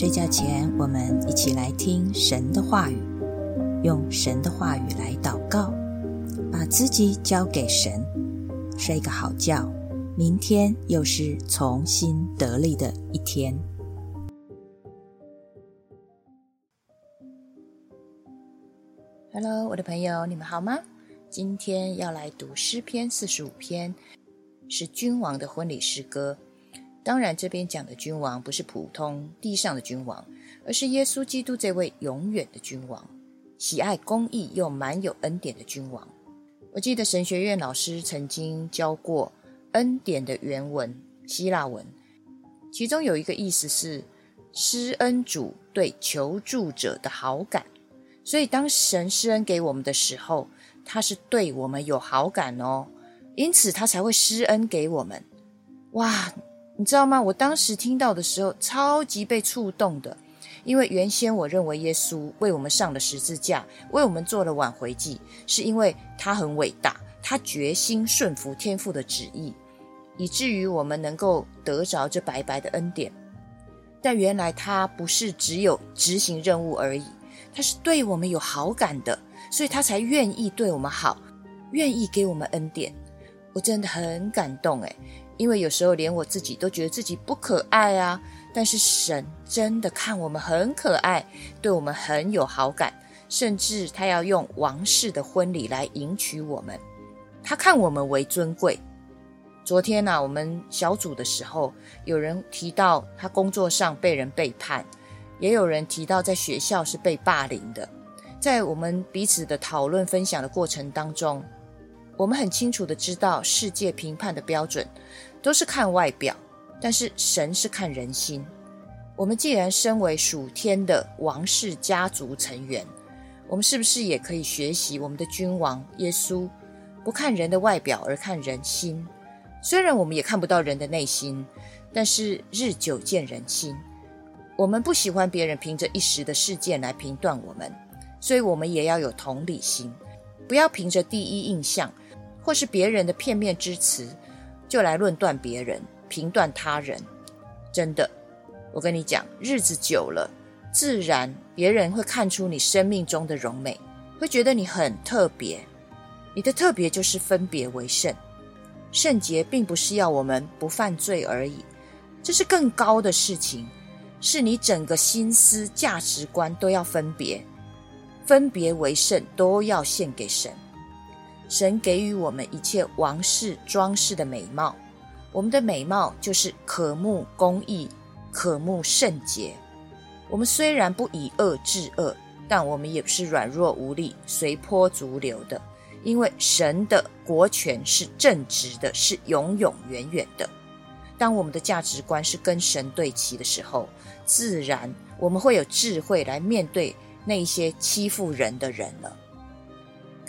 睡觉前，我们一起来听神的话语，用神的话语来祷告，把自己交给神，睡个好觉。明天又是重新得力的一天。Hello，我的朋友，你们好吗？今天要来读诗篇四十五篇，是君王的婚礼诗歌。当然，这边讲的君王不是普通地上的君王，而是耶稣基督这位永远的君王，喜爱公义又满有恩典的君王。我记得神学院老师曾经教过恩典的原文希腊文，其中有一个意思是施恩主对求助者的好感。所以，当神施恩给我们的时候，他是对我们有好感哦，因此他才会施恩给我们。哇！你知道吗？我当时听到的时候，超级被触动的，因为原先我认为耶稣为我们上了十字架，为我们做了挽回祭，是因为他很伟大，他决心顺服天父的旨意，以至于我们能够得着这白白的恩典。但原来他不是只有执行任务而已，他是对我们有好感的，所以他才愿意对我们好，愿意给我们恩典。我真的很感动诶因为有时候连我自己都觉得自己不可爱啊，但是神真的看我们很可爱，对我们很有好感，甚至他要用王室的婚礼来迎娶我们，他看我们为尊贵。昨天呢，我们小组的时候，有人提到他工作上被人背叛，也有人提到在学校是被霸凌的，在我们彼此的讨论分享的过程当中。我们很清楚的知道，世界评判的标准都是看外表，但是神是看人心。我们既然身为属天的王室家族成员，我们是不是也可以学习我们的君王耶稣，不看人的外表而看人心？虽然我们也看不到人的内心，但是日久见人心。我们不喜欢别人凭着一时的事件来评断我们，所以我们也要有同理心，不要凭着第一印象。或是别人的片面之词，就来论断别人、评断他人，真的，我跟你讲，日子久了，自然别人会看出你生命中的荣美，会觉得你很特别。你的特别就是分别为圣，圣洁并不是要我们不犯罪而已，这是更高的事情，是你整个心思、价值观都要分别，分别为圣，都要献给神。神给予我们一切王室装饰的美貌，我们的美貌就是可慕公义、可慕圣洁。我们虽然不以恶治恶，但我们也不是软弱无力、随波逐流的。因为神的国权是正直的，是永永远远的。当我们的价值观是跟神对齐的时候，自然我们会有智慧来面对那些欺负人的人了。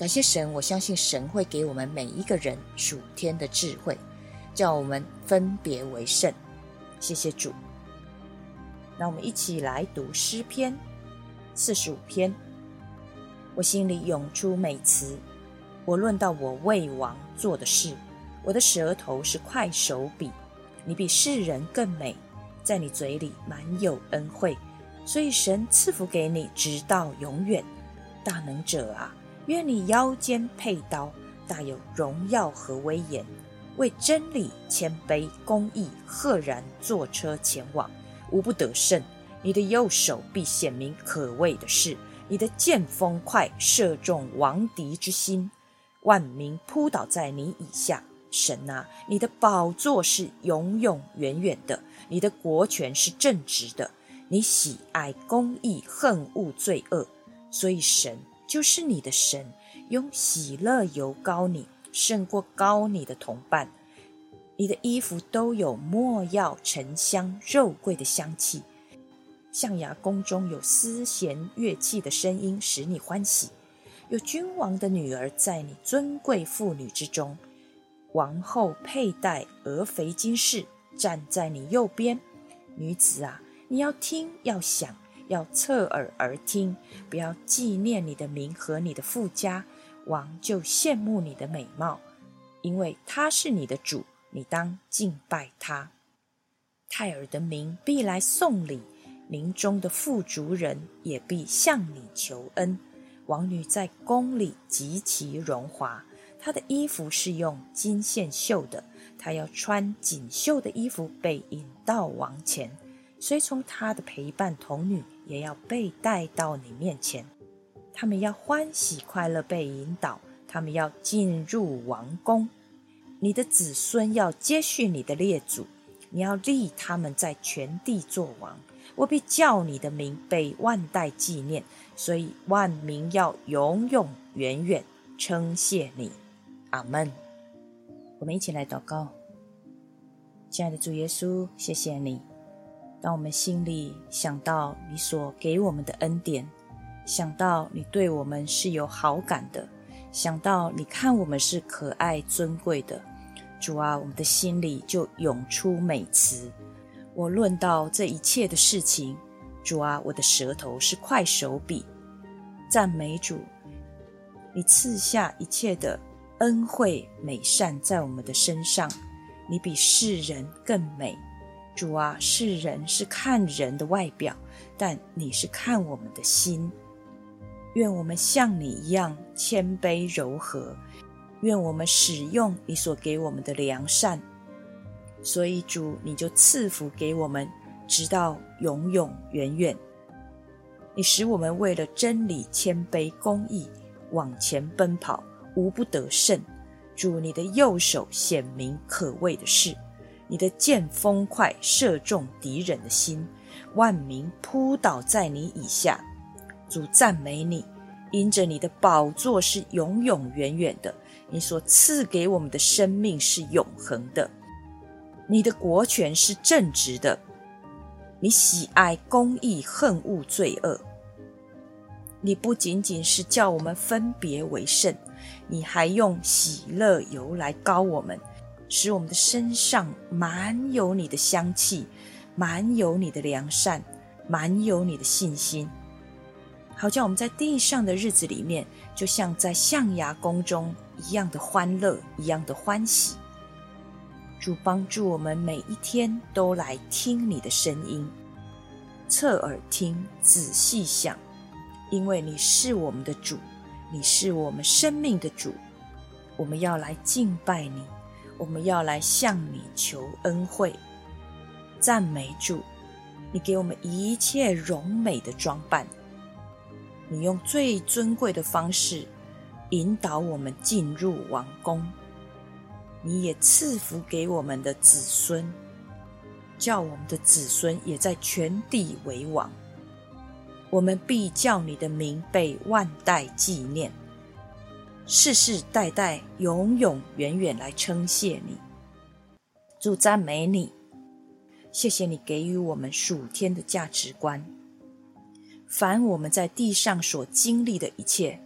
感谢神，我相信神会给我们每一个人属天的智慧，叫我们分别为圣。谢谢主。那我们一起来读诗篇四十五篇。我心里涌出美词，我论到我为王做的事，我的舌头是快手笔。你比世人更美，在你嘴里满有恩惠，所以神赐福给你，直到永远。大能者啊！愿你腰间佩刀，大有荣耀和威严，为真理谦卑公义，赫然坐车前往，无不得胜。你的右手必显明可畏的事，你的剑锋快，射中王敌之心，万民扑倒在你以下。神啊，你的宝座是永永远远的，你的国权是正直的，你喜爱公义，恨恶罪恶，所以神。就是你的神用喜乐油膏你，胜过高你的同伴。你的衣服都有没药、沉香、肉桂的香气。象牙宫中有丝弦乐器的声音，使你欢喜。有君王的女儿在你尊贵妇女之中，王后佩戴鹅肥金饰，站在你右边。女子啊，你要听，要想。要侧耳而听，不要纪念你的名和你的富家，王就羡慕你的美貌，因为他是你的主，你当敬拜他。泰尔的民必来送礼，民中的富足人也必向你求恩。王女在宫里极其荣华，她的衣服是用金线绣的，她要穿锦绣的衣服被引到王前，随从她的陪伴童女也要被带到你面前，他们要欢喜快乐被引导，他们要进入王宫。你的子孙要接续你的列祖，你要立他们在全地作王。我必叫你的名被万代纪念，所以万民要永永远远称谢你。阿门。我们一起来祷告，亲爱的主耶稣，谢谢你。当我们心里想到你所给我们的恩典，想到你对我们是有好感的，想到你看我们是可爱尊贵的，主啊，我们的心里就涌出美词。我论到这一切的事情，主啊，我的舌头是快手笔，赞美主。你赐下一切的恩惠美善在我们的身上，你比世人更美。主啊，世人是看人的外表，但你是看我们的心。愿我们像你一样谦卑柔和，愿我们使用你所给我们的良善。所以主，你就赐福给我们，直到永永远远。你使我们为了真理谦卑公义往前奔跑，无不得胜。主，你的右手显明可畏的事，你的剑锋快，射中敌人的心，万民扑倒在你以下。主赞美你，因着你的宝座是永永远远的，你所赐给我们的生命是永恒的。你的国权是正直的，你喜爱公义，恨恶罪恶。你不仅仅是叫我们分别为圣，你还用喜乐油来膏我们，使我们的身上满有你的香气，满有你的良善，满有你的信心，好叫我们在地上的日子里面，就像在象牙宫中一样的欢乐，一样的欢喜。主帮助我们每一天都来听你的声音，侧耳听，仔细想，因为你是我们的主，你是我们生命的主。我们要来敬拜你，我们要来向你求恩惠，赞美主。你给我们一切荣美的装扮，你用最尊贵的方式引导我们进入王宫。你也赐福给我们的子孙，叫我们的子孙也在全地为王。我们必叫你的名被万代纪念，世世代代永永远远来称谢你。主赞美你，谢谢你给予我们属天的价值观。凡我们在地上所经历的一切，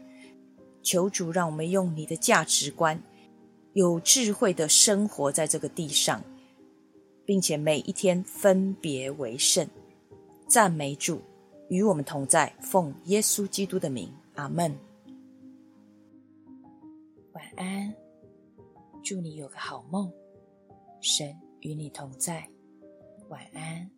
求主让我们用你的价值观。有智慧的生活在这个地上，并且每一天分别为圣，赞美主与我们同在，奉耶稣基督的名，阿门。晚安，祝你有个好梦，神与你同在，晚安。